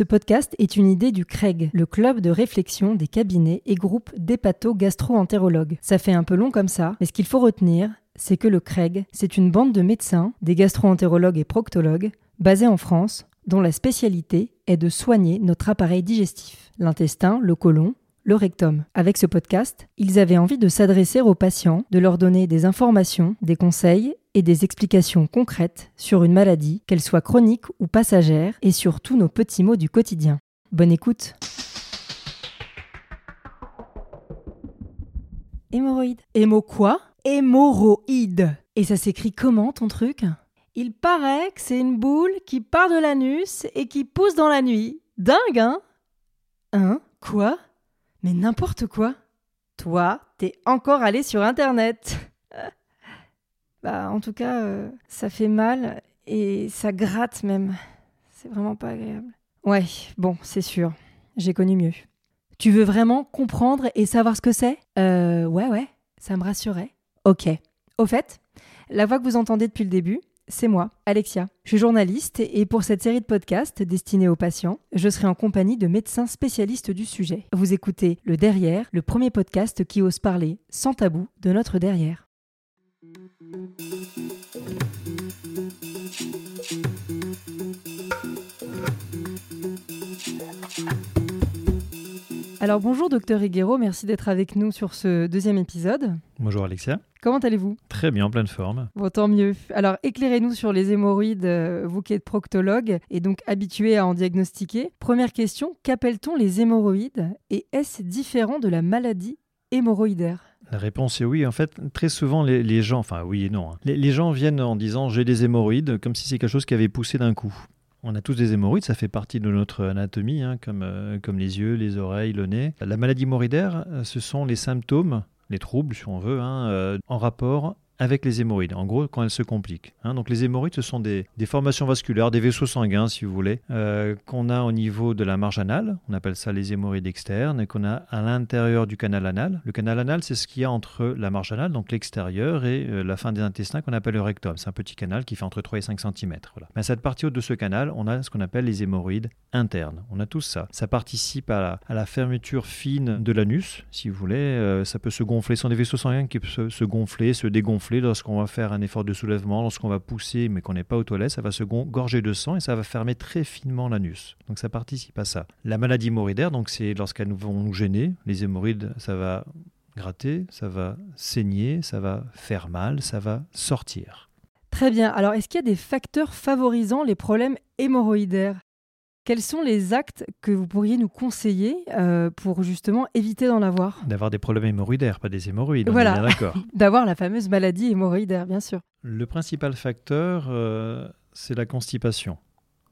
Ce podcast est une idée du CREG, le club de réflexion des cabinets et groupes d'hépato-gastro-entérologues. Ça fait un peu long comme ça, mais ce qu'il faut retenir, c'est que le CREG, c'est une bande de médecins, des gastro-entérologues et proctologues, basés en France, dont la spécialité est de soigner notre appareil digestif, l'intestin, le côlon, le rectum. Avec ce podcast, ils avaient envie de s'adresser aux patients, de leur donner des informations, des conseils et des explications concrètes sur une maladie, qu'elle soit chronique ou passagère, et sur tous nos petits mots du quotidien. Bonne écoute Hémorroïde. Hémo quoi? Hémorroïde. Et ça s'écrit comment ton truc? Il paraît que c'est une boule qui part de l'anus et qui pousse dans la nuit. Dingue, hein? Hein Quoi? Mais n'importe quoi. Toi, t'es encore allé sur Internet. Bah, en tout cas, euh, ça fait mal et ça gratte même. C'est vraiment pas agréable. Ouais, bon, c'est sûr. J'ai connu mieux. Tu veux vraiment comprendre et savoir ce que c'est? Euh, ouais, ouais, ça me rassurait. Ok. Au fait, la voix que vous entendez depuis le début, c'est moi, Alexia. Je suis journaliste et pour cette série de podcasts destinés aux patients, je serai en compagnie de médecins spécialistes du sujet. Vous écoutez Le Derrière, le premier podcast qui ose parler sans tabou de notre derrière. Alors bonjour docteur Higuero, merci d'être avec nous sur ce deuxième épisode. Bonjour Alexia. Comment allez-vous? Très bien, en pleine forme. Bon, tant mieux. Alors éclairez-nous sur les hémorroïdes, euh, vous qui êtes proctologue et donc habitué à en diagnostiquer. Première question, qu'appelle-t-on les hémorroïdes et est-ce différent de la maladie hémorroïdaire? La réponse est oui. En fait, très souvent, les, les gens, enfin oui et non, hein. les, les gens viennent en disant j'ai des hémorroïdes, comme si c'est quelque chose qui avait poussé d'un coup. On a tous des hémorroïdes, ça fait partie de notre anatomie, hein, comme, euh, comme les yeux, les oreilles, le nez. La maladie hémorroïdaire, euh, ce sont les symptômes, les troubles, si on veut, hein, euh, en rapport avec les hémorroïdes, en gros quand elles se compliquent. hein. donc les hémorroïdes, ce sont des, formations vasculaires, des vaisseaux sanguins, si vous voulez, euh, qu'on a au niveau de la marge anale, on appelle ça les hémorroïdes externes, et qu'on a à l'intérieur du canal anal. Le canal anal, c'est ce qu'il y a entre la marge anale, donc l'extérieur, et euh, la fin des intestins qu'on appelle le rectum. C'est un petit canal qui fait entre 3 et 5 cm. Mais à cette partie haute de ce canal, on a ce qu'on appelle les hémorroïdes internes. On a tous ça. Ça participe à la, fermeture fine de l'anus, si vous voulez. Euh, ça peut se gonfler. Ce sont des vaisseaux sanguins qui peuvent se gonfler, se dégonfler lorsqu'on va faire un effort de soulèvement, lorsqu'on va pousser mais qu'on n'est pas aux toilettes, ça va se gorger de sang et ça va fermer très finement l'anus. Donc ça participe à ça. La maladie hémorroïdaire, donc c'est lorsqu'elles vont nous gêner. Les hémorroïdes, ça va gratter, ça va saigner, ça va faire mal, ça va sortir. Très bien. Alors est-ce qu'il y a des facteurs favorisant les problèmes hémorroïdaires? Quels sont les actes que vous pourriez nous conseiller euh, pour justement éviter d'en avoir? D'avoir des problèmes hémorroïdaires, pas des hémorroïdes. Voilà. D'avoir la fameuse maladie hémorroïdaire, bien sûr. Le principal facteur, euh, c'est la constipation.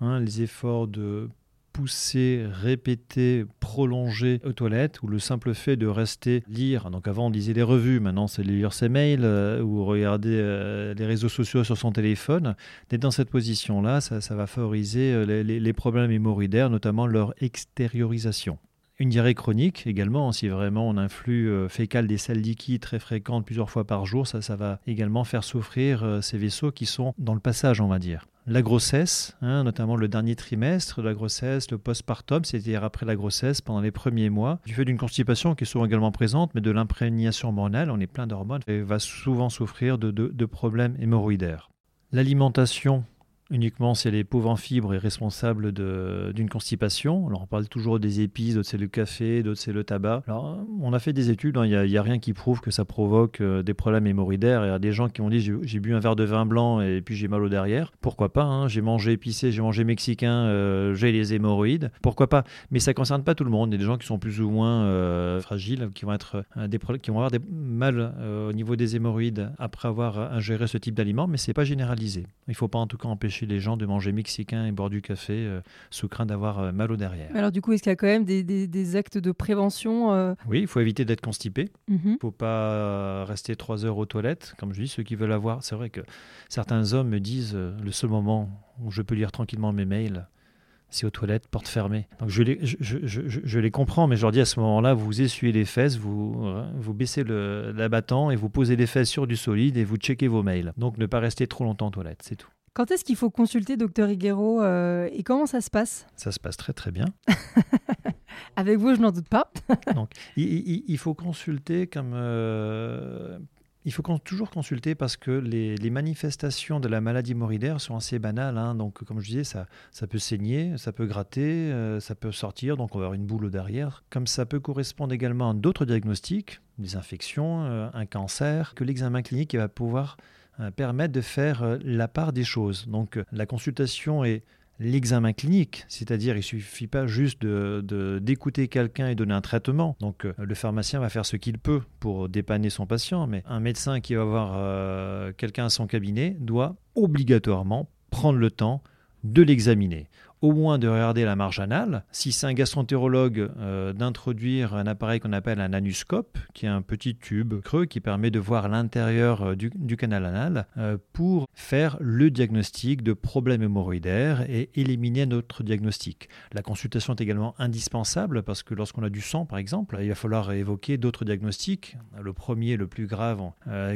Hein, les efforts de pousser, répéter, prolonger aux toilettes ou le simple fait de rester lire. Donc avant on lisait les revues, maintenant c'est lire ses mails euh, ou regarder euh, les réseaux sociaux sur son téléphone. D'être dans cette position-là, ça, ça va favoriser euh, les, problèmes hémorroïdaires, notamment leur extériorisation. Une diarrhée chronique également, si vraiment on a un flux fécal des sels liquides très fréquent plusieurs fois par jour, ça, ça va également faire souffrir ces vaisseaux qui sont dans le passage, on va dire. La grossesse, hein, notamment le dernier trimestre de la grossesse, le postpartum, c'est-à-dire après la grossesse, pendant les premiers mois, du fait d'une constipation qui est souvent également présente, mais de l'imprégnation hormonale, on est plein d'hormones, et va souvent souffrir de, de- de problèmes hémorroïdaires. L'alimentation uniquement si elle est pauvre en fibres et responsable d'une constipation. Alors on parle toujours des épices, d'autres c'est le café, d'autres c'est le tabac. Alors on a fait des études, hein, il n'y a, rien qui prouve que ça provoque euh, des problèmes hémorroïdaires. Il y a des gens qui ont dit j'ai bu un verre de vin blanc et puis j'ai mal au derrière. Pourquoi pas hein, J'ai mangé épicé, j'ai mangé mexicain, euh, j'ai les hémorroïdes. Pourquoi pas Mais ça ne concerne pas tout le monde. Il y a des gens qui sont plus ou moins euh, fragiles, qui vont, être, des, qui vont avoir des mal au niveau des hémorroïdes après avoir ingéré ce type d'aliment, mais c'est pas généralisé. Il ne faut pas en tout cas empêcher les gens de manger mexicain et boire du café euh, sous crainte d'avoir euh, mal au derrière. Alors du coup, est-ce qu'il y a quand même des, des- des actes de prévention euh, Oui, il faut éviter d'être constipé. Il ne faut pas rester trois heures aux toilettes, comme je dis, ceux qui veulent avoir. C'est vrai que certains hommes me disent le seul moment où je peux lire tranquillement mes mails, c'est aux toilettes, porte fermée. Donc je les, je, je- je- je- je les comprends, mais je leur dis à ce moment-là, vous essuyez les fesses, vous, vous baissez le- l'abattant et vous posez les fesses sur du solide et vous checkez vos mails. Donc ne pas rester trop longtemps aux toilettes, c'est tout. Quand est-ce qu'il faut consulter docteur Higuero euh, et comment ça se passe? Ça se passe très très bien. Avec vous, je n'en doute pas. Donc, il, faut consulter comme euh, il faut toujours consulter parce que les, manifestations de la maladie hémorroïdaire sont assez banales. Hein. Donc, comme je disais, ça, ça peut saigner, ça peut gratter, euh, ça peut sortir, donc on va avoir une boule derrière. Comme ça peut correspondre également à d'autres diagnostics, des infections, un cancer, que l'examen clinique va pouvoir euh, permettre de faire la part des choses. Donc, la consultation est l'examen clinique, c'est-à-dire il suffit pas juste de, d'écouter quelqu'un et donner un traitement. Donc euh, le pharmacien va faire ce qu'il peut pour dépanner son patient, mais un médecin qui va voir euh, quelqu'un à son cabinet doit obligatoirement prendre le temps de l'examiner au moins de regarder la marge anale. Si c'est un gastroentérologue, euh, d'introduire un appareil qu'on appelle un anuscope, qui est un petit tube creux qui permet de voir l'intérieur euh, du, canal anal, euh, pour faire le diagnostic de problèmes hémorroïdaires et éliminer notre diagnostic. La consultation est également indispensable parce que lorsqu'on a du sang, par exemple, il va falloir évoquer d'autres diagnostics. Le premier, le plus grave,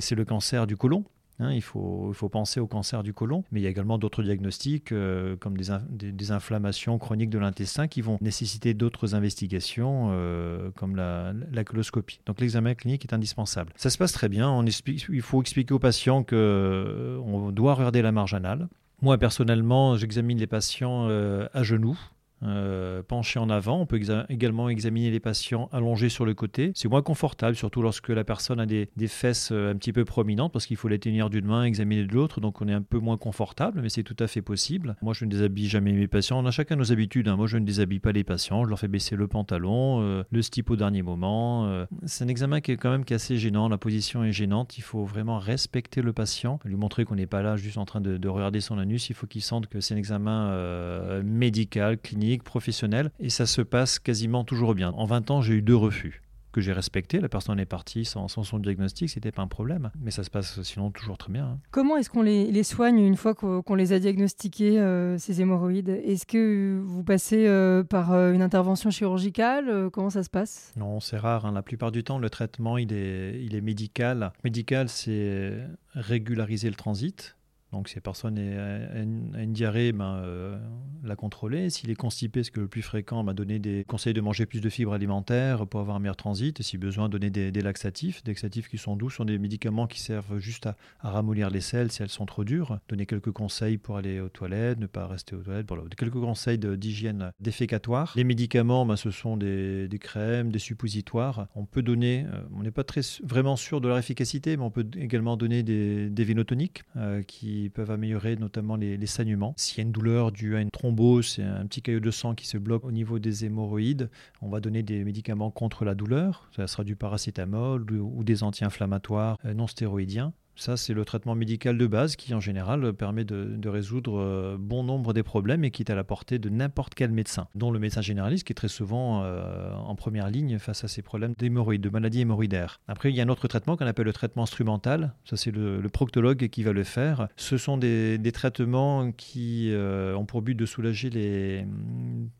c'est le cancer du côlon. Hein, il, faut, penser au cancer du côlon, mais il y a également d'autres diagnostics euh, comme des, inflammations chroniques de l'intestin qui vont nécessiter d'autres investigations euh, comme la, coloscopie. Donc l'examen clinique est indispensable. Ça se passe très bien. Il faut expliquer aux patients qu'on euh, doit regarder la marge anale. Moi, personnellement, j'examine les patients à genoux euh, penché en avant. On peut également examiner les patients allongés sur le côté. C'est moins confortable, surtout lorsque la personne a des, fesses euh, un petit peu prominentes, parce qu'il faut les tenir d'une main, examiner de l'autre, donc on est un peu moins confortable, mais c'est tout à fait possible. Moi, je ne déshabille jamais mes patients. On a chacun nos habitudes. Hein. Moi, je ne déshabille pas les patients. Je leur fais baisser le pantalon, euh, le slip au dernier moment. c'est un examen qui est quand même assez gênant. La position est gênante. Il faut vraiment respecter le patient, lui montrer qu'on n'est pas là juste en train de regarder son anus. Il faut qu'il sente que c'est un examen médical, clinique professionnel, et ça se passe quasiment toujours bien. En 20 ans, j'ai eu deux refus que j'ai respecté. La personne est partie sans, son diagnostic, c'était pas un problème. Mais ça se passe sinon toujours très bien. Hein. Comment est-ce qu'on les, soigne une fois qu'on les a diagnostiqués, euh, ces hémorroïdes? Est-ce que vous passez euh, par euh, une intervention chirurgicale Comment ça se passe? Non, c'est rare. Hein. La plupart du temps, le traitement, il est, il est médical. Médical, c'est régulariser le transit donc si la personne a une, diarrhée, ben, euh, la contrôler. S'il est constipé, ce que le plus fréquent, ben, donner des conseils de manger plus de fibres alimentaires pour avoir un meilleur transit. Et si besoin, donner des, laxatifs. Des laxatifs qui sont doux sont des médicaments qui servent juste à, ramollir les selles si elles sont trop dures. Donner quelques conseils pour aller aux toilettes, ne pas rester aux toilettes. Voilà. Quelques conseils d'hygiène défécatoire. Les médicaments, ben, ce sont des, crèmes, des suppositoires. On peut donner, euh, on n'est pas très, vraiment sûr de leur efficacité, mais on peut également donner des, des vénotoniques euh, qui peuvent améliorer notamment les, saignements. S'il y a une douleur due à une thrombose, c'est un petit caillot de sang qui se bloque au niveau des hémorroïdes, on va donner des médicaments contre la douleur. Ça sera du paracétamol ou des anti-inflammatoires euh, non stéroïdiens. Ça, c'est le traitement médical de base qui, en général, permet de, résoudre euh, bon nombre des problèmes et qui est à la portée de n'importe quel médecin, dont le médecin généraliste qui est très souvent euh, en première ligne face à ces problèmes d'hémorroïdes, de maladies hémorroïdaires. Après, il y a un autre traitement qu'on appelle le traitement instrumental. Ça, c'est le, proctologue qui va le faire. Ce sont des, traitements qui euh, ont pour but de soulager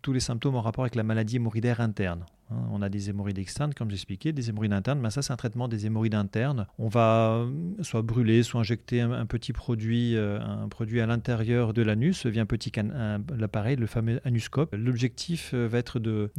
tous les symptômes en rapport avec la maladie hémorroïdaire interne. Hein, on a des hémorroïdes externes, comme j'expliquais, des hémorroïdes internes. Mais ça, c'est un traitement des hémorroïdes internes. On va euh, soit brûler, soit injecter un, petit produit, euh, un produit à l'intérieur de l'anus via un petit l'appareil, le fameux anuscope. L'objectif euh, va être de,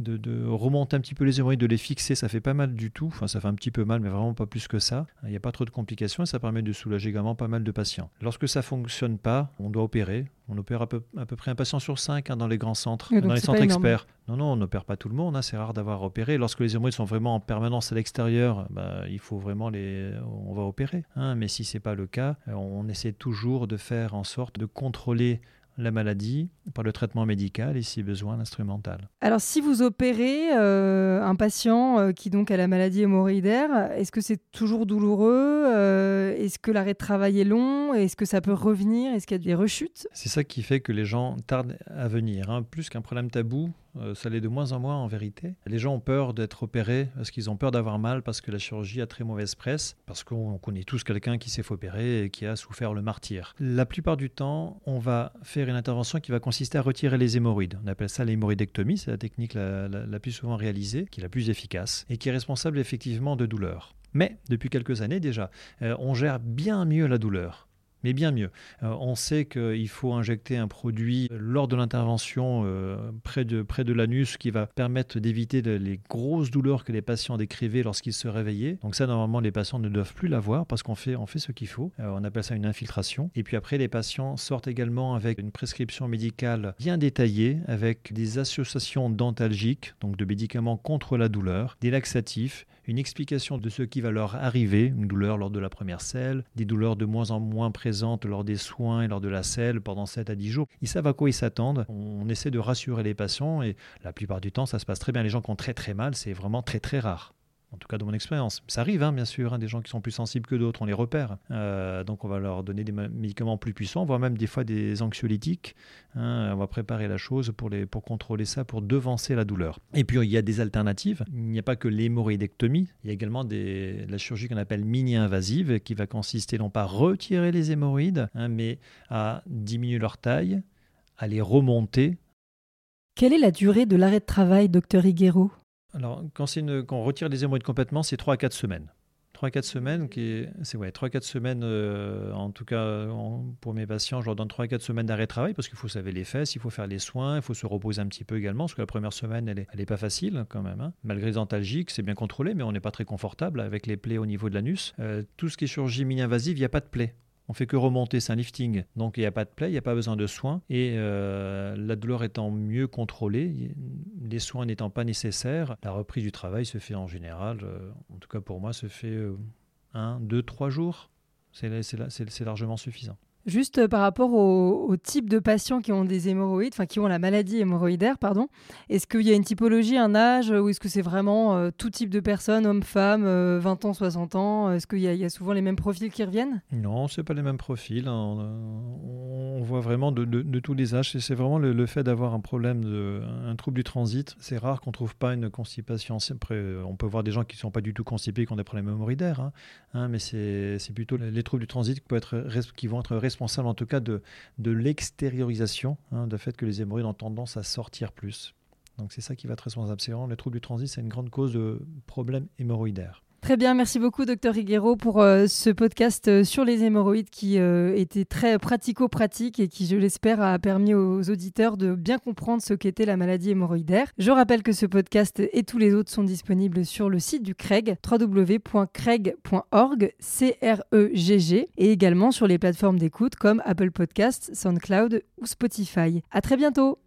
remonter un petit peu les hémorroïdes, de les fixer. Ça fait pas mal du tout. Enfin, ça fait un petit peu mal, mais vraiment pas plus que ça. Il n'y a pas trop de complications et ça permet de soulager également pas mal de patients. Lorsque ça fonctionne pas, on doit opérer. On opère à peu, à peu, près un patient sur cinq hein, dans les grands centres, dans les centres experts. Non, non, on n'opère pas tout le monde. Hein, c'est rare d'avoir opéré. Lorsque les hémorroïdes sont vraiment en permanence à l'extérieur, bah, il faut vraiment les, on va opérer. Hein. mais si c'est pas le cas, on essaie toujours de faire en sorte de contrôler la maladie par le traitement médical et si besoin l'instrumental. Alors si vous opérez euh, un patient euh, qui donc a la maladie hémorroïdaire, est-ce que c'est toujours douloureux euh, Est-ce que l'arrêt de travail est long Est-ce que ça peut revenir Est-ce qu'il y a des rechutes? C'est ça qui fait que les gens tardent à venir. Hein. Plus qu'un problème tabou, ça l'est de moins en moins en vérité. Les gens ont peur d'être opérés parce qu'ils ont peur d'avoir mal parce que la chirurgie a très mauvaise presse, parce qu'on connaît tous quelqu'un qui s'est fait opérer et qui a souffert le martyr. La plupart du temps, on va faire une intervention qui va consister à retirer les hémorroïdes. On appelle ça l'hémorroïdectomie, c'est la technique la, plus souvent réalisée, qui est la plus efficace et qui est responsable effectivement de douleur. Mais depuis quelques années déjà, euh, on gère bien mieux la douleur mais bien mieux. Euh, on sait qu'il faut injecter un produit lors de l'intervention euh, près de, près de l'anus qui va permettre d'éviter les grosses douleurs que les patients décrivaient lorsqu'ils se réveillaient. Donc ça, normalement, les patients ne doivent plus l'avoir parce qu'on fait, on fait ce qu'il faut. Euh, on appelle ça une infiltration. Et puis après, les patients sortent également avec une prescription médicale bien détaillée avec des associations dentalgiques, donc de médicaments contre la douleur, des laxatifs, une explication de ce qui va leur arriver, une douleur lors de la première selle, des douleurs de moins en moins présentes lors des soins et lors de la selle pendant 7 à 10 jours. Ils savent à quoi ils s'attendent. On essaie de rassurer les patients et la plupart du temps, ça se passe très bien. Les gens qui ont très très mal, c'est vraiment très très rare en tout cas dans mon expérience. Ça arrive, hein, bien sûr, hein, des gens qui sont plus sensibles que d'autres, on les repère. Euh, donc on va leur donner des médicaments plus puissants, voire même des fois des anxiolytiques. Hein. on va préparer la chose pour contrôler ça, pour devancer la douleur. Et puis il y a des alternatives. Il n'y a pas que l'hémorroïdectomie, il y a également des, la chirurgie qu'on appelle mini-invasive, qui va consister non pas à retirer les hémorroïdes, mais à diminuer leur taille, à les remonter. Quelle est la durée de l'arrêt de travail, docteur Higuero alors, quand, on retire les hémorroïdes complètement, c'est 3 à 4 semaines. 3 à 4 semaines, c'est ouais, 3 4 semaines, euh, en tout cas pour mes patients, je leur donne 3 à 4 semaines d'arrêt de travail parce qu'il faut savoir les fesses, il faut faire les soins, il faut se reposer un petit peu également parce que la première semaine, elle n'est elle est pas facile quand même. Hein. Malgré les antalgiques, c'est bien contrôlé, mais on n'est pas très confortable avec les plaies au niveau de l'anus. Euh, tout ce qui est chirurgie mini-invasive, il n'y a pas de plaies. On fait que remonter, c'est un lifting. Donc il n'y a pas de plaie, il n'y a pas besoin de soins. Et euh, la douleur étant mieux contrôlée, les soins n'étant pas nécessaires, la reprise du travail se fait en général, euh, en tout cas pour moi, se fait euh, un, deux, trois jours. C'est largement suffisant. Juste euh, par rapport au, type de patients qui ont des hémorroïdes, enfin qui ont la maladie hémorroïdaire, pardon, est-ce qu'il y a une typologie, un âge, ou est-ce que c'est vraiment euh, tout type de personnes, hommes, femmes, 20 euh, ans, 60 ans Est-ce qu'il y, a souvent les mêmes profils qui reviennent? Non, c'est pas les mêmes profils. Hein. On, voit vraiment de, tous les âges. C'est vraiment le, fait d'avoir un problème, de, un trouble du transit. C'est rare qu'on trouve pas une constipation. Après, on peut voir des gens qui sont pas du tout constipés, qui ont des problèmes hémorroïdaires, hein. Hein, mais c'est plutôt les troubles du transit qui, être, qui vont être responsable en tout cas de, de l'extériorisation, hein, du fait que les hémorroïdes ont tendance à sortir plus. Donc c'est ça qui va être responsable. C'est vraiment les troubles du transit, c'est une grande cause de problèmes hémorroïdaires. Très bien, merci beaucoup, docteur Higuero, pour euh, ce podcast euh, sur les hémorroïdes qui euh, était très pratico-pratique et qui, je l'espère, a permis aux auditeurs de bien comprendre ce qu'était la maladie hémorroïdaire. Je rappelle que ce podcast et tous les autres sont disponibles sur le site du CREG, www.craig.org, C-R-E-G-G, et également sur les plateformes d'écoute comme Apple Podcasts, SoundCloud ou Spotify. À très bientôt!